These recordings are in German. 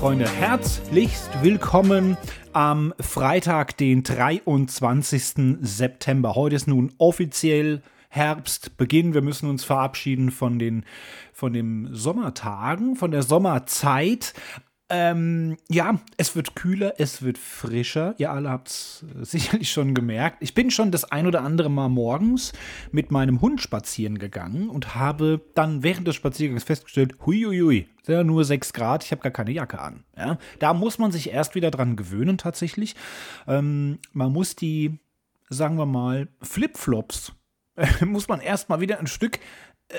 Freunde, herzlichst willkommen am Freitag, den 23. September. Heute ist nun offiziell Herbstbeginn. Wir müssen uns verabschieden von den von den Sommertagen, von der Sommerzeit. Ähm, ja, es wird kühler, es wird frischer. Ihr alle habt es sicherlich schon gemerkt. Ich bin schon das ein oder andere Mal morgens mit meinem Hund spazieren gegangen und habe dann während des Spaziergangs festgestellt, huiuiui, sind ja nur 6 Grad, ich habe gar keine Jacke an. Ja, da muss man sich erst wieder dran gewöhnen tatsächlich. Ähm, man muss die, sagen wir mal, Flipflops, äh, muss man erst mal wieder ein Stück äh,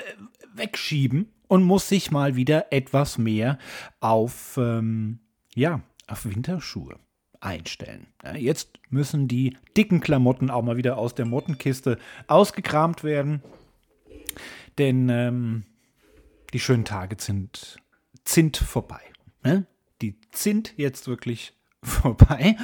wegschieben und muss sich mal wieder etwas mehr auf, ähm, ja, auf Winterschuhe einstellen. Ja, jetzt müssen die dicken Klamotten auch mal wieder aus der Mottenkiste ausgekramt werden, denn ähm, die schönen Tage sind, sind vorbei. Ne? Die sind jetzt wirklich vorbei.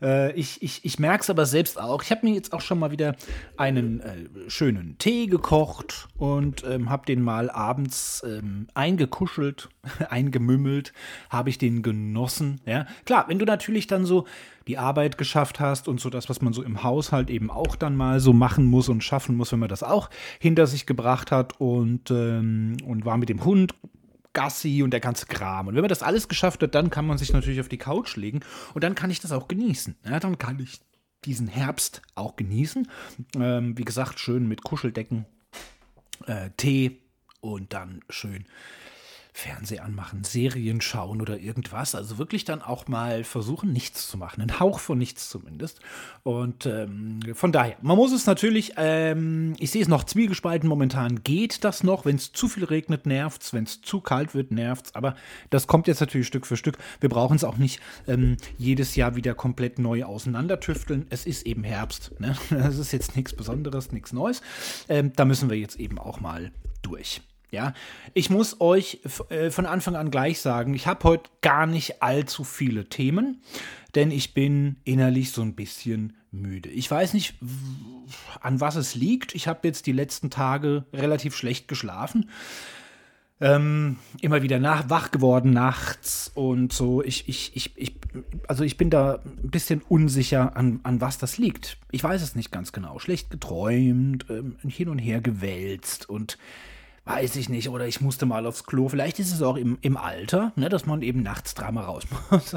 Äh, ich ich, ich merke es aber selbst auch. Ich habe mir jetzt auch schon mal wieder einen äh, schönen Tee gekocht und ähm, habe den mal abends ähm, eingekuschelt, eingemümmelt, habe ich den genossen. Ja, klar, wenn du natürlich dann so die Arbeit geschafft hast und so das, was man so im Haushalt eben auch dann mal so machen muss und schaffen muss, wenn man das auch hinter sich gebracht hat und, ähm, und war mit dem Hund Gassi und der ganze Kram. Und wenn man das alles geschafft hat, dann kann man sich natürlich auf die Couch legen und dann kann ich das auch genießen. Ja, dann kann ich diesen Herbst auch genießen. Ähm, wie gesagt, schön mit Kuscheldecken, äh, Tee und dann schön Fernseher anmachen, Serien schauen oder irgendwas. Also wirklich dann auch mal versuchen, nichts zu machen. Ein Hauch von nichts zumindest. Und ähm, von daher, man muss es natürlich, ähm, ich sehe es noch zwiegespalten, momentan geht das noch. Wenn es zu viel regnet, nervt es. Wenn es zu kalt wird, nervt es. Aber das kommt jetzt natürlich Stück für Stück. Wir brauchen es auch nicht ähm, jedes Jahr wieder komplett neu auseinandertüfteln. Es ist eben Herbst. Ne? Das ist jetzt nichts Besonderes, nichts Neues. Ähm, da müssen wir jetzt eben auch mal durch. Ja, ich muss euch äh, von Anfang an gleich sagen, ich habe heute gar nicht allzu viele Themen, denn ich bin innerlich so ein bisschen müde. Ich weiß nicht, an was es liegt. Ich habe jetzt die letzten Tage relativ schlecht geschlafen. Ähm, immer wieder nach, wach geworden nachts und so. Ich, ich, ich, ich, also ich bin da ein bisschen unsicher, an, an was das liegt. Ich weiß es nicht ganz genau. Schlecht geträumt, ähm, hin und her gewälzt und weiß ich nicht, oder ich musste mal aufs Klo. Vielleicht ist es auch im, im Alter, ne, dass man eben nachts dreimal raus muss.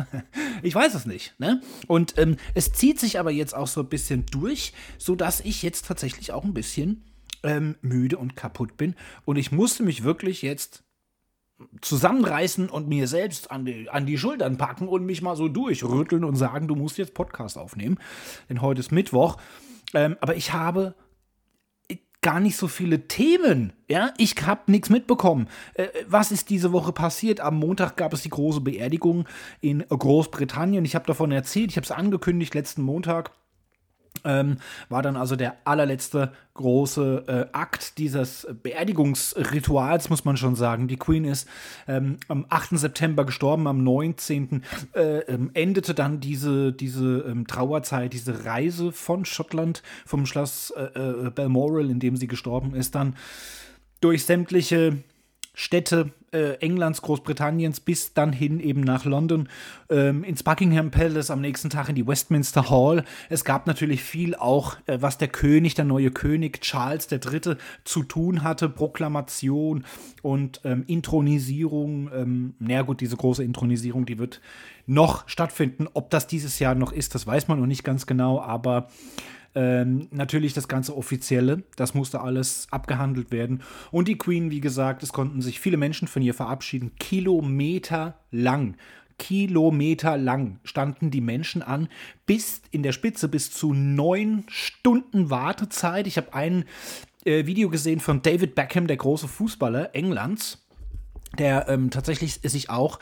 ich weiß es nicht. Ne? Und ähm, es zieht sich aber jetzt auch so ein bisschen durch, sodass ich jetzt tatsächlich auch ein bisschen ähm, müde und kaputt bin. Und ich musste mich wirklich jetzt zusammenreißen und mir selbst an die, an die Schultern packen und mich mal so durchrütteln und sagen, du musst jetzt Podcast aufnehmen. Denn heute ist Mittwoch. Ähm, aber ich habe gar nicht so viele Themen. Ja, ich habe nichts mitbekommen. Äh, was ist diese Woche passiert? Am Montag gab es die große Beerdigung in Großbritannien. Ich habe davon erzählt, ich habe es angekündigt letzten Montag. Ähm, war dann also der allerletzte große äh, Akt dieses Beerdigungsrituals, muss man schon sagen. Die Queen ist ähm, am 8. September gestorben, am 19. Äh, ähm, endete dann diese, diese ähm, Trauerzeit, diese Reise von Schottland, vom Schloss äh, äh Balmoral, in dem sie gestorben ist, dann durch sämtliche Städte äh, Englands, Großbritanniens bis dann hin eben nach London, ähm, ins Buckingham Palace, am nächsten Tag in die Westminster Hall. Es gab natürlich viel auch, äh, was der König, der neue König Charles III. zu tun hatte, Proklamation und ähm, Intronisierung. Ähm, naja gut, diese große Intronisierung, die wird noch stattfinden. Ob das dieses Jahr noch ist, das weiß man noch nicht ganz genau, aber ähm, natürlich das ganze Offizielle, das musste alles abgehandelt werden. Und die Queen, wie gesagt, es konnten sich viele Menschen von ihr verabschieden, Kilometer lang. Kilometer lang standen die Menschen an, bis in der Spitze bis zu neun Stunden Wartezeit. Ich habe ein äh, Video gesehen von David Beckham, der große Fußballer Englands, der ähm, tatsächlich sich auch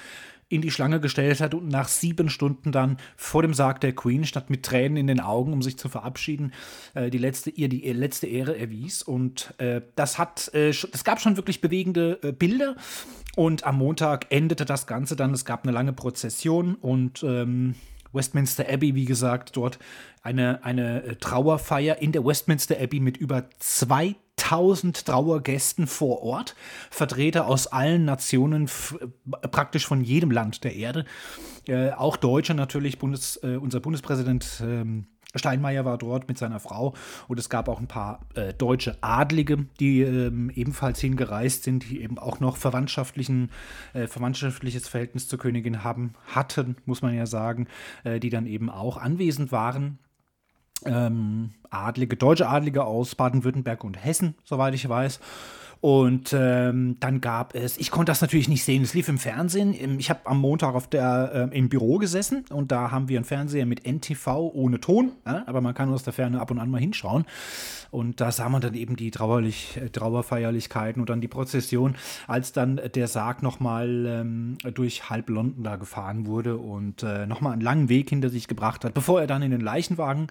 in die Schlange gestellt hat und nach sieben Stunden dann vor dem Sarg der Queen, statt mit Tränen in den Augen, um sich zu verabschieden, äh, die letzte, ihr die letzte Ehre erwies. Und äh, das hat, äh, es gab schon wirklich bewegende äh, Bilder. Und am Montag endete das Ganze dann. Es gab eine lange Prozession und ähm, Westminster Abbey, wie gesagt, dort eine, eine äh, Trauerfeier in der Westminster Abbey mit über 2000 1000 Trauergästen vor Ort, Vertreter aus allen Nationen, praktisch von jedem Land der Erde. Äh, auch Deutsche natürlich, Bundes, äh, unser Bundespräsident ähm, Steinmeier war dort mit seiner Frau und es gab auch ein paar äh, deutsche Adlige, die ähm, ebenfalls hingereist sind, die eben auch noch verwandtschaftlichen, äh, verwandtschaftliches Verhältnis zur Königin haben, hatten, muss man ja sagen, äh, die dann eben auch anwesend waren. Ähm, Adlige, deutsche Adlige aus Baden-Württemberg und Hessen, soweit ich weiß. Und ähm, dann gab es, ich konnte das natürlich nicht sehen, es lief im Fernsehen. Ich habe am Montag auf der, äh, im Büro gesessen und da haben wir einen Fernseher mit NTV ohne Ton, ja, aber man kann aus der Ferne ab und an mal hinschauen. Und da sah man dann eben die Trauerlich, äh, Trauerfeierlichkeiten und dann die Prozession, als dann der Sarg nochmal ähm, durch halb London da gefahren wurde und äh, nochmal einen langen Weg hinter sich gebracht hat, bevor er dann in den Leichenwagen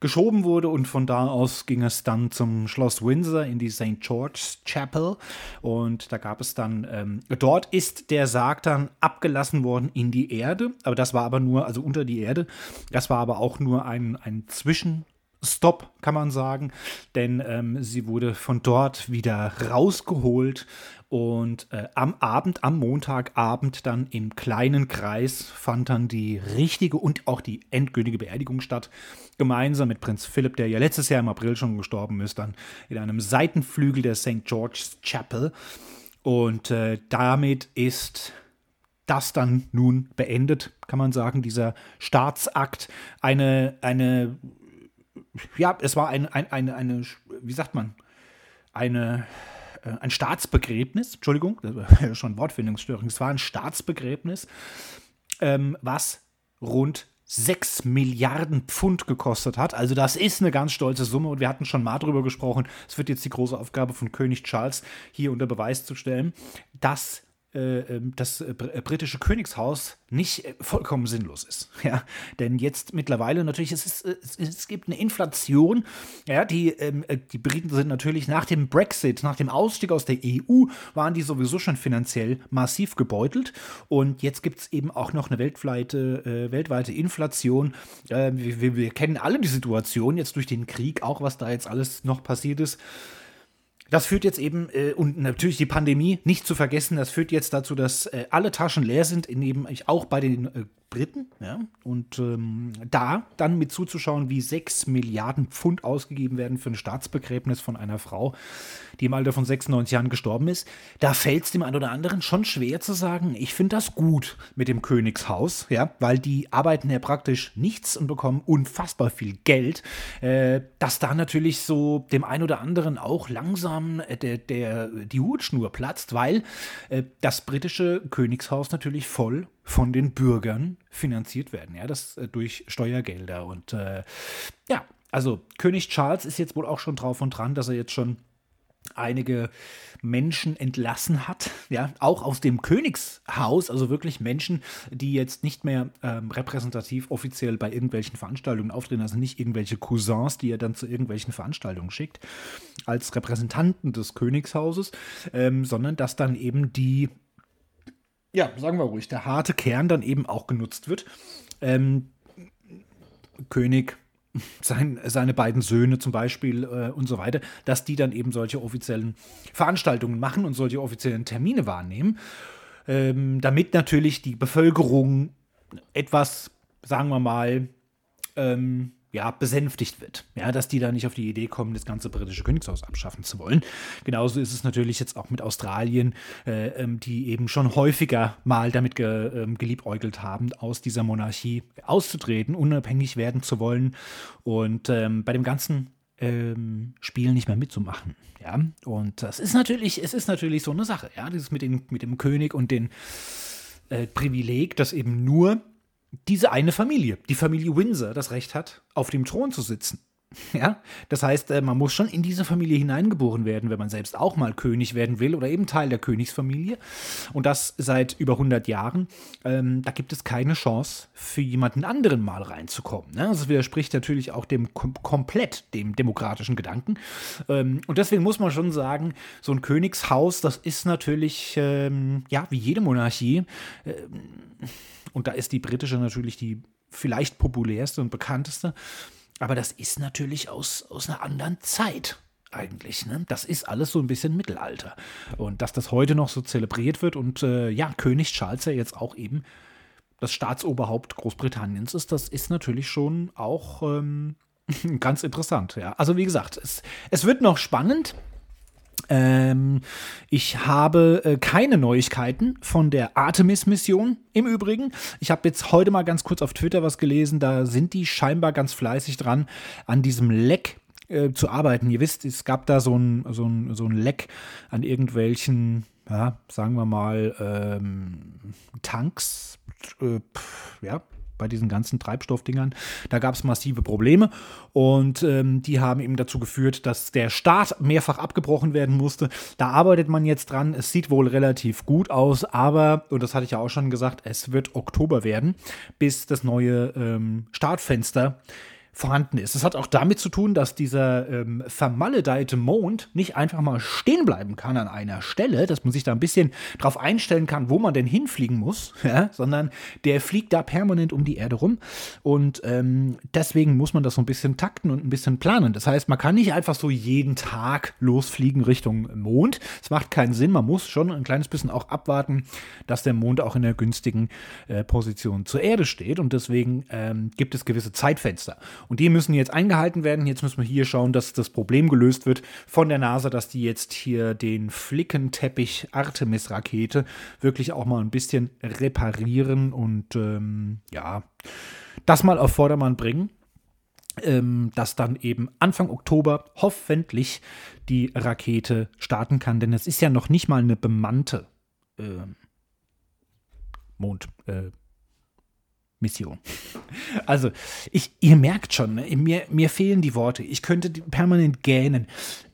geschoben wurde und von da aus ging es dann zum Schloss Windsor in die St. George's Chapel und da gab es dann, ähm, dort ist der Sarg dann abgelassen worden in die Erde, aber das war aber nur, also unter die Erde, das war aber auch nur ein, ein Zwischen- Stop, kann man sagen, denn ähm, sie wurde von dort wieder rausgeholt und äh, am Abend, am Montagabend dann im kleinen Kreis fand dann die richtige und auch die endgültige Beerdigung statt. Gemeinsam mit Prinz Philipp, der ja letztes Jahr im April schon gestorben ist, dann in einem Seitenflügel der St. George's Chapel. Und äh, damit ist das dann nun beendet, kann man sagen, dieser Staatsakt. Eine, eine, ja, es war ein, ein, eine, eine, wie sagt man, eine äh, ein Staatsbegräbnis, Entschuldigung, das war ja schon Wortfindungsstörung, es war ein Staatsbegräbnis, ähm, was rund 6 Milliarden Pfund gekostet hat. Also das ist eine ganz stolze Summe und wir hatten schon mal drüber gesprochen. Es wird jetzt die große Aufgabe von König Charles hier unter Beweis zu stellen, dass das äh, äh, britische Königshaus nicht vollkommen sinnlos ist. Ja? Denn jetzt mittlerweile natürlich, es, ist, es, gibt eine Inflation. Ja, die, ähm, die Briten sind natürlich nach dem Brexit, nach dem Ausstieg aus der EU, waren die sowieso schon finanziell massiv gebeutelt. Und jetzt gibt es eben auch noch eine weltweite, äh, weltweite Inflation. Äh, wir, wir kennen alle die Situation jetzt durch den Krieg, auch was da jetzt alles noch passiert ist. Das führt jetzt eben, äh, und natürlich die Pandemie nicht zu vergessen, das führt jetzt dazu, dass äh, alle Taschen leer sind, in eben auch bei den äh, Briten. Ja? Und ähm, da dann mit zuzuschauen, wie 6 Milliarden Pfund ausgegeben werden für ein Staatsbegräbnis von einer Frau, die im Alter von 96 Jahren gestorben ist, da fällt es dem einen oder anderen schon schwer zu sagen, ich finde das gut mit dem Königshaus, ja, weil die arbeiten ja praktisch nichts und bekommen unfassbar viel Geld, äh, dass da natürlich so dem einen oder anderen auch langsam äh, der, der, die Hutschnur platzt, weil äh, das britische Königshaus natürlich voll von den Bürgern finanziert werden, ja, das äh, durch Steuergelder. Und äh, ja, also König Charles ist jetzt wohl auch schon drauf und dran, dass er jetzt schon einige Menschen entlassen hat, ja, auch aus dem Königshaus, also wirklich Menschen, die jetzt nicht mehr ähm, repräsentativ offiziell bei irgendwelchen Veranstaltungen auftreten, also nicht irgendwelche Cousins, die er dann zu irgendwelchen Veranstaltungen schickt, als Repräsentanten des Königshauses, ähm, sondern dass dann eben die ja, sagen wir ruhig, der harte Kern dann eben auch genutzt wird. Ähm, König, sein, seine beiden Söhne zum Beispiel äh, und so weiter, dass die dann eben solche offiziellen Veranstaltungen machen und solche offiziellen Termine wahrnehmen, ähm, damit natürlich die Bevölkerung etwas, sagen wir mal, ähm, ja, besänftigt wird. Ja, dass die da nicht auf die Idee kommen, das ganze britische Königshaus abschaffen zu wollen. Genauso ist es natürlich jetzt auch mit Australien, äh, ähm, die eben schon häufiger mal damit ge, äh, geliebäugelt haben, aus dieser Monarchie auszutreten, unabhängig werden zu wollen und ähm, bei dem ganzen ähm, Spiel nicht mehr mitzumachen. Ja, und das ist natürlich, es ist natürlich so eine Sache, ja, dieses mit, den, mit dem König und den äh, Privileg, dass eben nur diese eine Familie, die Familie Windsor, das Recht hat, auf dem Thron zu sitzen. Ja, das heißt, äh, man muss schon in diese Familie hineingeboren werden, wenn man selbst auch mal König werden will oder eben Teil der Königsfamilie. Und das seit über 100 Jahren. Ähm, da gibt es keine Chance für jemanden anderen mal reinzukommen. Ne? Das widerspricht natürlich auch dem kom komplett dem demokratischen Gedanken. Ähm, und deswegen muss man schon sagen, so ein Königshaus, das ist natürlich, ähm, ja, wie jede Monarchie. Und da ist die britische natürlich die vielleicht populärste und bekannteste. Aber das ist natürlich aus, aus einer anderen Zeit. eigentlich. Ne? Das ist alles so ein bisschen Mittelalter. Und dass das heute noch so zelebriert wird und äh, ja, König Charles ja jetzt auch eben das Staatsoberhaupt Großbritanniens ist, das ist natürlich schon auch ähm, ganz interessant. Ja. Also wie gesagt, es, es wird noch spannend. Ähm, ich habe äh, keine Neuigkeiten von der Artemis-Mission im Übrigen. Ich habe jetzt heute mal ganz kurz auf Twitter was gelesen. Da sind die scheinbar ganz fleißig dran an diesem Leck äh, zu arbeiten. Ihr wisst, es gab da so ein, so ein, so ein Leck an irgendwelchen, ja, sagen wir mal, ähm, Tanks, äh, pff, ja, bei diesen ganzen Treibstoffdingern. Da gab es massive Probleme und ähm, die haben eben dazu geführt, dass der Start mehrfach abgebrochen werden musste. Da arbeitet man jetzt dran. Es sieht wohl relativ gut aus, aber, und das hatte ich ja auch schon gesagt, es wird Oktober werden, bis das neue ähm, Startfenster vorhanden ist. Es hat auch damit zu tun, dass dieser ähm, vermaledeite Mond nicht einfach mal stehen bleiben kann an einer Stelle, dass man sich da ein bisschen drauf einstellen kann, wo man denn hinfliegen muss, ja, sondern der fliegt da permanent um die Erde rum und ähm, deswegen muss man das so ein bisschen takten und ein bisschen planen. Das heißt, man kann nicht einfach so jeden Tag losfliegen Richtung Mond. Es macht keinen Sinn. Man muss schon ein kleines bisschen auch abwarten, dass der Mond auch in der günstigen äh, Position zur Erde steht und deswegen ähm, gibt es gewisse Zeitfenster. Und die müssen jetzt eingehalten werden. Jetzt müssen wir hier schauen, dass das Problem gelöst wird von der NASA, dass die jetzt hier den Flickenteppich Artemis-Rakete wirklich auch mal ein bisschen reparieren und ähm, ja, das mal auf Vordermann bringen. Ähm, dass dann eben Anfang Oktober hoffentlich die Rakete starten kann, denn es ist ja noch nicht mal eine bemannte äh, Mond, äh, Mission. Also, ich, ihr merkt schon, ne, mir, mir fehlen die Worte. Ich könnte permanent gähnen.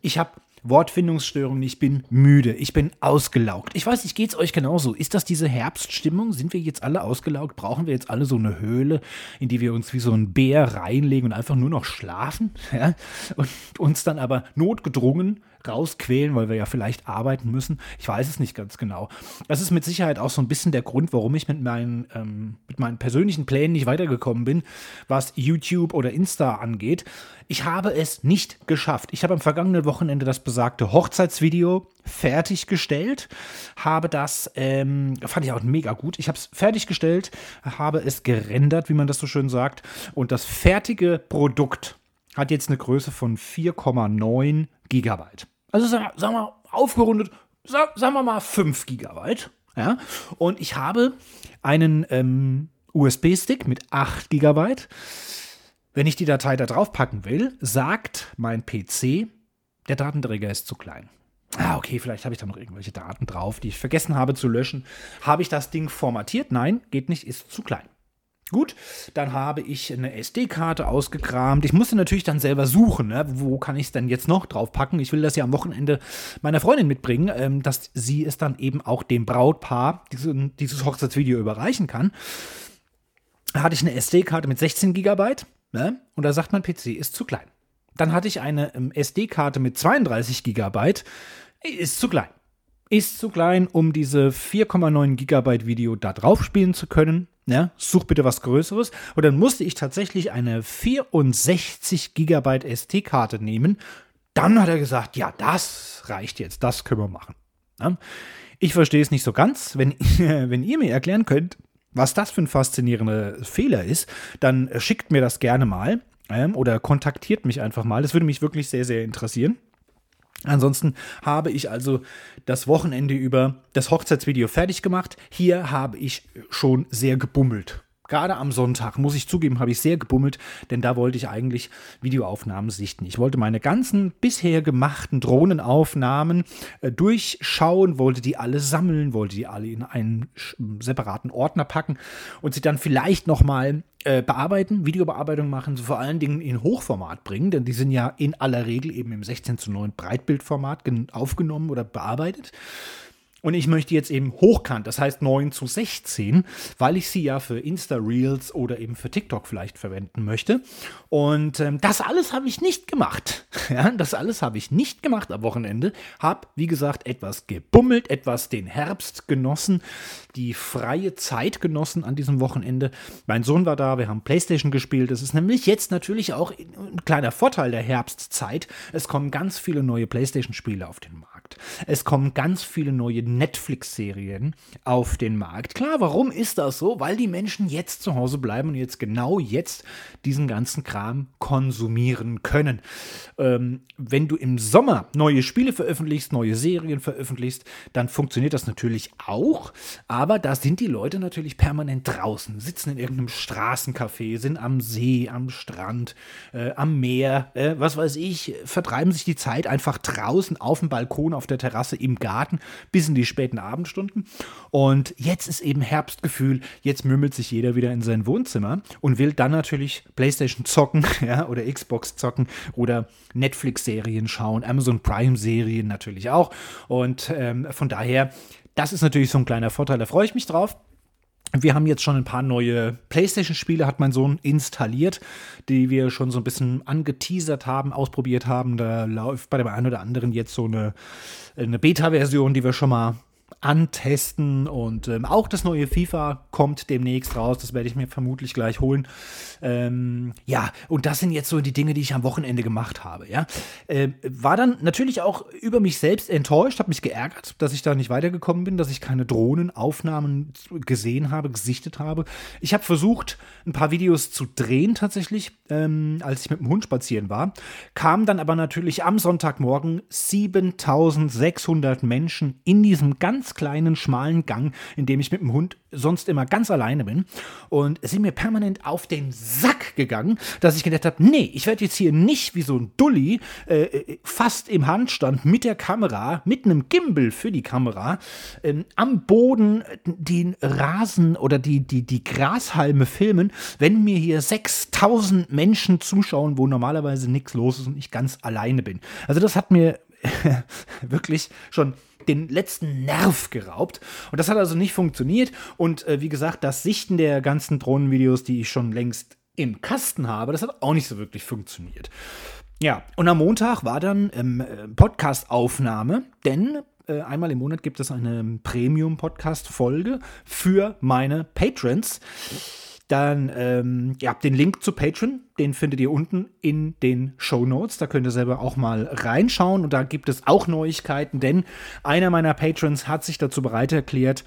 Ich habe Wortfindungsstörungen, ich bin müde, ich bin ausgelaugt. Ich weiß nicht, geht es euch genauso? Ist das diese Herbststimmung? Sind wir jetzt alle ausgelaugt? Brauchen wir jetzt alle so eine Höhle, in die wir uns wie so ein Bär reinlegen und einfach nur noch schlafen? Ja? Und uns dann aber notgedrungen rausquälen, weil wir ja vielleicht arbeiten müssen. Ich weiß es nicht ganz genau. Das ist mit Sicherheit auch so ein bisschen der Grund, warum ich mit meinen, ähm, mit meinen persönlichen Plänen nicht weitergekommen bin, was YouTube oder Insta angeht. Ich habe es nicht geschafft. Ich habe am vergangenen Wochenende das besagte Hochzeitsvideo fertiggestellt, habe das, ähm, fand ich auch mega gut. Ich habe es fertiggestellt, habe es gerendert, wie man das so schön sagt, und das fertige Produkt hat jetzt eine Größe von 4,9 Gigabyte. Also sagen wir mal aufgerundet, sagen wir mal 5 Gigabyte. Ja? Und ich habe einen ähm, USB-Stick mit 8 Gigabyte. Wenn ich die Datei da drauf packen will, sagt mein PC, der Datenträger ist zu klein. Ah, okay, vielleicht habe ich da noch irgendwelche Daten drauf, die ich vergessen habe zu löschen. Habe ich das Ding formatiert? Nein, geht nicht, ist zu klein. Gut, dann habe ich eine SD-Karte ausgekramt. Ich musste natürlich dann selber suchen, ne? wo kann ich es denn jetzt noch draufpacken. Ich will das ja am Wochenende meiner Freundin mitbringen, ähm, dass sie es dann eben auch dem Brautpaar diesen, dieses Hochzeitsvideo überreichen kann. Da hatte ich eine SD-Karte mit 16 GB ne? und da sagt mein PC, ist zu klein. Dann hatte ich eine ähm, SD-Karte mit 32 GB, ist zu klein. Ist zu klein, um diese 4,9 GB Video da drauf spielen zu können. Ja, such bitte was Größeres. Und dann musste ich tatsächlich eine 64 Gigabyte SD-Karte nehmen. Dann hat er gesagt, ja, das reicht jetzt, das können wir machen. Ja, ich verstehe es nicht so ganz. Wenn, wenn ihr mir erklären könnt, was das für ein faszinierender Fehler ist, dann schickt mir das gerne mal ähm, oder kontaktiert mich einfach mal. Das würde mich wirklich sehr, sehr interessieren. Ansonsten habe ich also das Wochenende über das Hochzeitsvideo fertig gemacht. Hier habe ich schon sehr gebummelt. Gerade am Sonntag, muss ich zugeben, habe ich sehr gebummelt, denn da wollte ich eigentlich Videoaufnahmen sichten. Ich wollte meine ganzen bisher gemachten Drohnenaufnahmen äh, durchschauen, wollte die alle sammeln, wollte die alle in einen separaten Ordner packen und sie dann vielleicht nochmal äh, bearbeiten, Videobearbeitung machen, so vor allen Dingen in Hochformat bringen, denn die sind ja in aller Regel eben im 16 zu 9 Breitbildformat aufgenommen oder bearbeitet. Und ich möchte jetzt eben hochkant, das heißt 9 zu 16, weil ich sie ja für Insta-Reels oder eben für TikTok vielleicht verwenden möchte. Und ähm, das alles habe ich nicht gemacht. Ja, das alles habe ich nicht gemacht am Wochenende. Habe, wie gesagt, etwas gebummelt, etwas den Herbst genossen, die freie Zeit genossen an diesem Wochenende. Mein Sohn war da, wir haben Playstation gespielt. Das ist nämlich jetzt natürlich auch ein kleiner Vorteil der Herbstzeit. Es kommen ganz viele neue Playstation-Spiele auf den Markt. Es kommen ganz viele neue Netflix-Serien auf den Markt. Klar, warum ist das so? Weil die Menschen jetzt zu Hause bleiben und jetzt genau jetzt diesen ganzen Kram konsumieren können. Ähm, wenn du im Sommer neue Spiele veröffentlichst, neue Serien veröffentlichst, dann funktioniert das natürlich auch. Aber da sind die Leute natürlich permanent draußen, sitzen in irgendeinem Straßencafé, sind am See, am Strand, äh, am Meer, äh, was weiß ich, vertreiben sich die Zeit einfach draußen auf dem Balkon, auf der Terrasse, im Garten, bis in die späten Abendstunden. Und jetzt ist eben Herbstgefühl, jetzt mümmelt sich jeder wieder in sein Wohnzimmer und will dann natürlich PlayStation zocken ja, oder Xbox zocken oder Netflix-Serien schauen, Amazon Prime-Serien natürlich auch. Und ähm, von daher, das ist natürlich so ein kleiner Vorteil, da freue ich mich drauf. Wir haben jetzt schon ein paar neue PlayStation-Spiele, hat mein Sohn installiert, die wir schon so ein bisschen angeteasert haben, ausprobiert haben. Da läuft bei dem einen oder anderen jetzt so eine, eine Beta-Version, die wir schon mal antesten und ähm, auch das neue FIFA kommt demnächst raus. Das werde ich mir vermutlich gleich holen. Ähm, ja, und das sind jetzt so die Dinge, die ich am Wochenende gemacht habe. Ja, äh, war dann natürlich auch über mich selbst enttäuscht, habe mich geärgert, dass ich da nicht weitergekommen bin, dass ich keine Drohnenaufnahmen gesehen habe, gesichtet habe. Ich habe versucht, ein paar Videos zu drehen tatsächlich, ähm, als ich mit dem Hund spazieren war. Kam dann aber natürlich am Sonntagmorgen 7600 Menschen in diesem ganz kleinen, schmalen Gang, in dem ich mit dem Hund sonst immer ganz alleine bin. Und es sind mir permanent auf den Sack gegangen, dass ich gedacht habe, nee, ich werde jetzt hier nicht wie so ein Dulli äh, äh, fast im Handstand mit der Kamera, mit einem Gimbal für die Kamera, äh, am Boden den Rasen oder die, die, die Grashalme filmen, wenn mir hier 6000 Menschen zuschauen, wo normalerweise nichts los ist und ich ganz alleine bin. Also das hat mir wirklich schon den letzten Nerv geraubt. Und das hat also nicht funktioniert. Und äh, wie gesagt, das Sichten der ganzen Drohnenvideos, die ich schon längst im Kasten habe, das hat auch nicht so wirklich funktioniert. Ja, und am Montag war dann ähm, Podcast-Aufnahme, denn äh, einmal im Monat gibt es eine Premium-Podcast-Folge für meine Patrons. Dann, ähm, ihr habt den Link zu Patreon, den findet ihr unten in den Show Notes. Da könnt ihr selber auch mal reinschauen. Und da gibt es auch Neuigkeiten, denn einer meiner Patrons hat sich dazu bereit erklärt,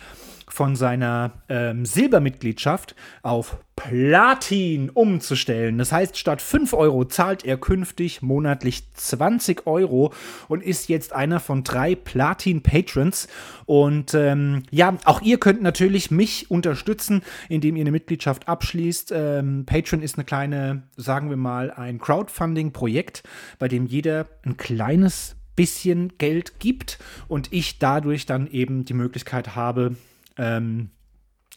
von seiner ähm, Silbermitgliedschaft auf Platin umzustellen. Das heißt, statt 5 Euro zahlt er künftig monatlich 20 Euro und ist jetzt einer von drei Platin-Patrons. Und ähm, ja, auch ihr könnt natürlich mich unterstützen, indem ihr eine Mitgliedschaft abschließt. Ähm, Patreon ist eine kleine, sagen wir mal, ein Crowdfunding-Projekt, bei dem jeder ein kleines bisschen Geld gibt und ich dadurch dann eben die Möglichkeit habe, ähm,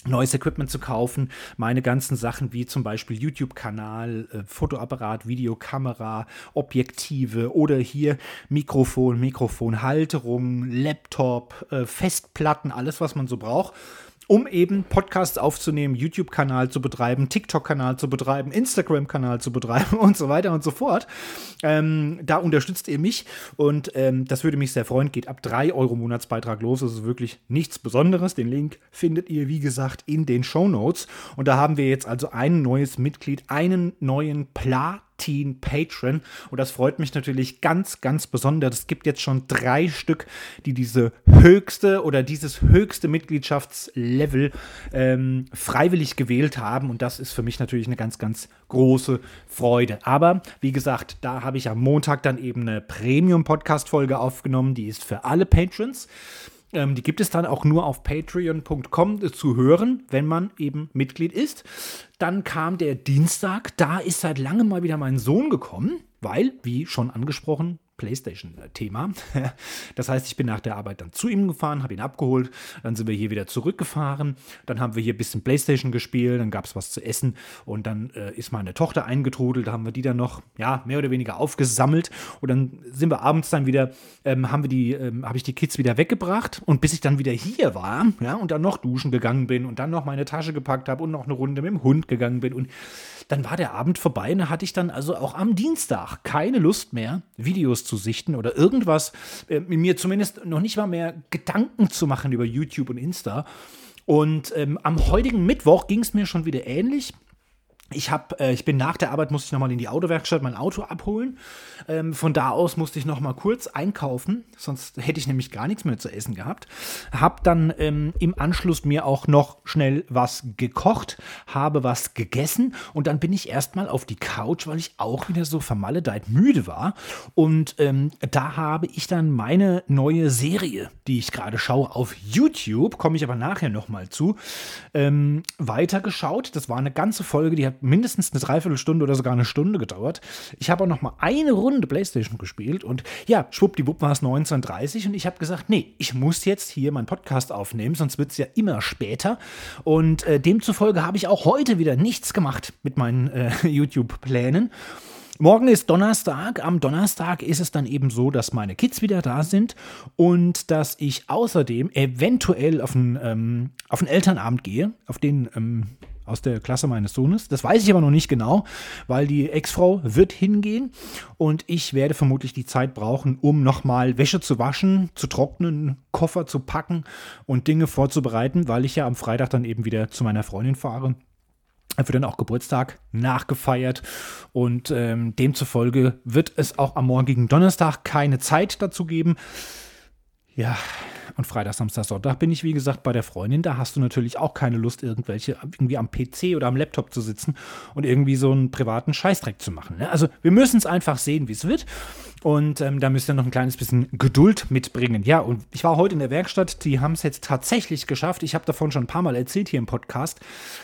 neues Equipment zu kaufen. Meine ganzen Sachen wie zum Beispiel YouTube-Kanal, äh, Fotoapparat, Videokamera, Objektive oder hier Mikrofon, Mikrofonhalterung, Laptop, äh, Festplatten, alles, was man so braucht um eben Podcasts aufzunehmen, YouTube-Kanal zu betreiben, TikTok-Kanal zu betreiben, Instagram-Kanal zu betreiben und so weiter und so fort. Ähm, da unterstützt ihr mich und ähm, das würde mich sehr freuen. Geht ab 3 Euro Monatsbeitrag los. Das ist wirklich nichts Besonderes. Den Link findet ihr, wie gesagt, in den Show Notes. Und da haben wir jetzt also ein neues Mitglied, einen neuen Platin. 18 Patron. Und das freut mich natürlich ganz, ganz besonders. Es gibt jetzt schon drei Stück, die diese höchste oder dieses höchste Mitgliedschaftslevel ähm, freiwillig gewählt haben. Und das ist für mich natürlich eine ganz, ganz große Freude. Aber wie gesagt, da habe ich am Montag dann eben eine Premium-Podcast-Folge aufgenommen. Die ist für alle Patrons. Ähm, die gibt es dann auch nur auf patreon.com zu hören, wenn man eben Mitglied ist. Dann kam der Dienstag, da ist seit langem mal wieder mein Sohn gekommen, weil, wie schon angesprochen, PlayStation-Thema. Das heißt, ich bin nach der Arbeit dann zu ihm gefahren, habe ihn abgeholt, dann sind wir hier wieder zurückgefahren, dann haben wir hier ein bisschen PlayStation gespielt, dann gab es was zu essen und dann äh, ist meine Tochter eingetrudelt, da haben wir die dann noch, ja, mehr oder weniger aufgesammelt und dann sind wir abends dann wieder, ähm, haben wir die, ähm, habe ich die Kids wieder weggebracht und bis ich dann wieder hier war, ja, und dann noch duschen gegangen bin und dann noch meine Tasche gepackt habe und noch eine Runde mit dem Hund gegangen bin und dann war der Abend vorbei und da hatte ich dann also auch am Dienstag keine Lust mehr, Videos zu sichten oder irgendwas, äh, mir zumindest noch nicht mal mehr Gedanken zu machen über YouTube und Insta. Und ähm, am heutigen Mittwoch ging es mir schon wieder ähnlich. Ich, hab, äh, ich bin nach der Arbeit, musste ich nochmal in die Autowerkstatt mein Auto abholen. Ähm, von da aus musste ich nochmal kurz einkaufen, sonst hätte ich nämlich gar nichts mehr zu essen gehabt. Hab dann ähm, im Anschluss mir auch noch schnell was gekocht, habe was gegessen und dann bin ich erstmal auf die Couch, weil ich auch wieder so vermaledeit müde war. Und ähm, da habe ich dann meine neue Serie, die ich gerade schaue auf YouTube, komme ich aber nachher nochmal zu, ähm, weitergeschaut. Das war eine ganze Folge, die hat mindestens eine Dreiviertelstunde oder sogar eine Stunde gedauert. Ich habe auch noch mal eine Runde Playstation gespielt und ja, schwuppdiwupp war es 19.30 und ich habe gesagt, nee, ich muss jetzt hier meinen Podcast aufnehmen, sonst wird es ja immer später. Und äh, demzufolge habe ich auch heute wieder nichts gemacht mit meinen äh, YouTube-Plänen. Morgen ist Donnerstag. Am Donnerstag ist es dann eben so, dass meine Kids wieder da sind und dass ich außerdem eventuell auf einen, ähm, auf einen Elternabend gehe, auf den ähm, aus der Klasse meines Sohnes. Das weiß ich aber noch nicht genau, weil die Ex-Frau wird hingehen und ich werde vermutlich die Zeit brauchen, um nochmal Wäsche zu waschen, zu trocknen, Koffer zu packen und Dinge vorzubereiten, weil ich ja am Freitag dann eben wieder zu meiner Freundin fahre. Wird dann auch Geburtstag nachgefeiert und ähm, demzufolge wird es auch am morgigen Donnerstag keine Zeit dazu geben. Ja, und Freitag, Samstag, Sonntag bin ich, wie gesagt, bei der Freundin. Da hast du natürlich auch keine Lust, irgendwelche irgendwie am PC oder am Laptop zu sitzen und irgendwie so einen privaten Scheißdreck zu machen. Ne? Also wir müssen es einfach sehen, wie es wird. Und ähm, da müsst ihr noch ein kleines bisschen Geduld mitbringen. Ja, und ich war heute in der Werkstatt, die haben es jetzt tatsächlich geschafft. Ich habe davon schon ein paar Mal erzählt hier im Podcast,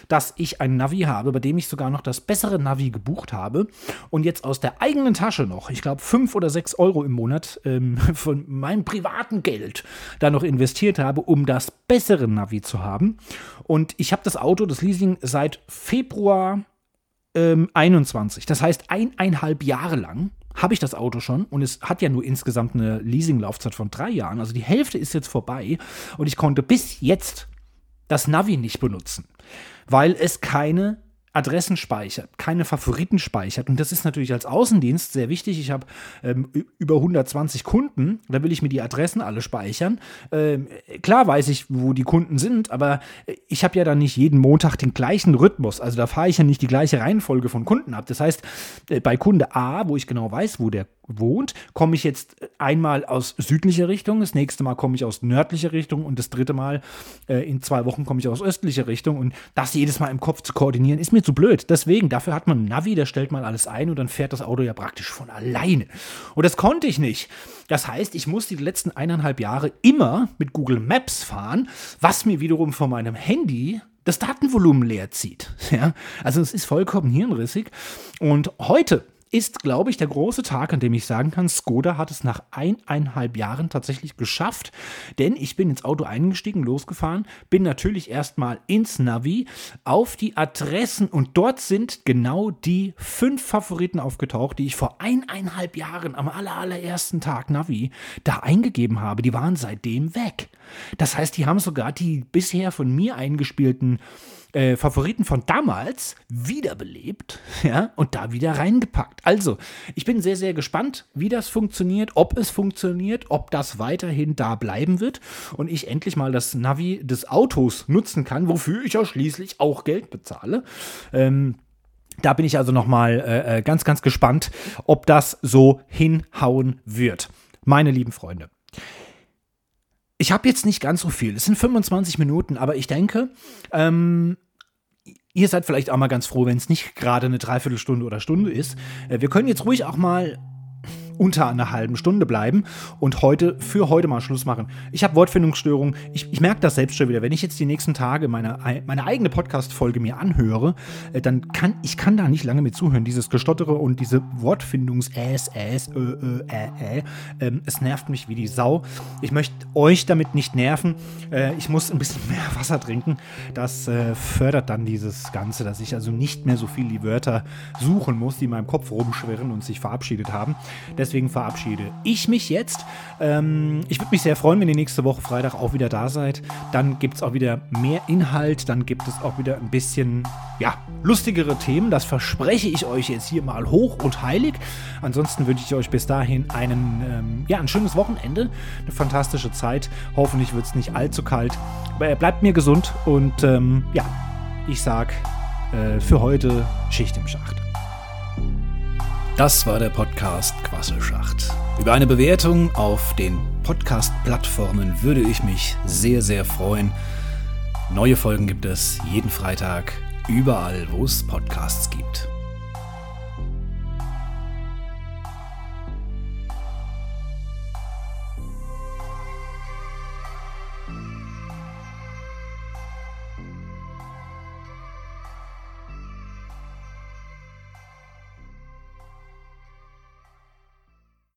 dass ich ein Navi habe, bei dem ich sogar noch das bessere Navi gebucht habe. Und jetzt aus der eigenen Tasche noch, ich glaube, fünf oder sechs Euro im Monat ähm, von meinem privaten Geld da noch investiert habe, um das bessere Navi zu haben. Und ich habe das Auto, das Leasing, seit Februar ähm, 21. Das heißt, eineinhalb Jahre lang habe ich das Auto schon und es hat ja nur insgesamt eine Leasinglaufzeit von drei Jahren. Also die Hälfte ist jetzt vorbei und ich konnte bis jetzt das Navi nicht benutzen, weil es keine Adressen speichert, keine Favoriten speichert. Und das ist natürlich als Außendienst sehr wichtig. Ich habe ähm, über 120 Kunden, da will ich mir die Adressen alle speichern. Ähm, klar weiß ich, wo die Kunden sind, aber ich habe ja dann nicht jeden Montag den gleichen Rhythmus. Also da fahre ich ja nicht die gleiche Reihenfolge von Kunden ab. Das heißt, äh, bei Kunde A, wo ich genau weiß, wo der wohnt, komme ich jetzt einmal aus südlicher Richtung, das nächste Mal komme ich aus nördlicher Richtung und das dritte Mal äh, in zwei Wochen komme ich aus östlicher Richtung. Und das jedes Mal im Kopf zu koordinieren, ist mir zu blöd. Deswegen, dafür hat man ein Navi, da stellt man alles ein und dann fährt das Auto ja praktisch von alleine. Und das konnte ich nicht. Das heißt, ich musste die letzten eineinhalb Jahre immer mit Google Maps fahren, was mir wiederum von meinem Handy das Datenvolumen leer zieht. Ja, also es ist vollkommen hirnrissig. Und heute ist, glaube ich, der große Tag, an dem ich sagen kann, Skoda hat es nach eineinhalb Jahren tatsächlich geschafft, denn ich bin ins Auto eingestiegen, losgefahren, bin natürlich erstmal ins Navi auf die Adressen und dort sind genau die fünf Favoriten aufgetaucht, die ich vor eineinhalb Jahren am allerersten Tag Navi da eingegeben habe. Die waren seitdem weg. Das heißt, die haben sogar die bisher von mir eingespielten äh, Favoriten von damals wiederbelebt ja, und da wieder reingepackt. Also, ich bin sehr, sehr gespannt, wie das funktioniert, ob es funktioniert, ob das weiterhin da bleiben wird und ich endlich mal das Navi des Autos nutzen kann, wofür ich ja schließlich auch Geld bezahle. Ähm, da bin ich also nochmal äh, äh, ganz, ganz gespannt, ob das so hinhauen wird. Meine lieben Freunde. Ich habe jetzt nicht ganz so viel. Es sind 25 Minuten, aber ich denke, ähm, ihr seid vielleicht auch mal ganz froh, wenn es nicht gerade eine Dreiviertelstunde oder Stunde ist. Äh, wir können jetzt ruhig auch mal unter einer halben Stunde bleiben und heute für heute mal Schluss machen. Ich habe Wortfindungsstörungen. Ich, ich merke das selbst schon wieder. Wenn ich jetzt die nächsten Tage meine, meine eigene Podcast-Folge mir anhöre, äh, dann kann ich kann da nicht lange mit zuhören. Dieses Gestottere und diese Wortfindungs äs, äs, ö, ö, ä, ä. Ähm, es nervt mich wie die Sau. Ich möchte euch damit nicht nerven. Äh, ich muss ein bisschen mehr Wasser trinken. Das äh, fördert dann dieses Ganze, dass ich also nicht mehr so viel die Wörter suchen muss, die in meinem Kopf rumschwirren und sich verabschiedet haben. Deswegen verabschiede ich mich jetzt. Ähm, ich würde mich sehr freuen, wenn ihr nächste Woche Freitag auch wieder da seid. Dann gibt es auch wieder mehr Inhalt. Dann gibt es auch wieder ein bisschen, ja, lustigere Themen. Das verspreche ich euch jetzt hier mal hoch und heilig. Ansonsten wünsche ich euch bis dahin einen, ähm, ja, ein schönes Wochenende, eine fantastische Zeit. Hoffentlich wird es nicht allzu kalt. Aber bleibt mir gesund und ähm, ja, ich sag äh, für heute Schicht im Schacht. Das war der Podcast Quasselschacht. Über eine Bewertung auf den Podcast-Plattformen würde ich mich sehr, sehr freuen. Neue Folgen gibt es jeden Freitag überall, wo es Podcasts gibt.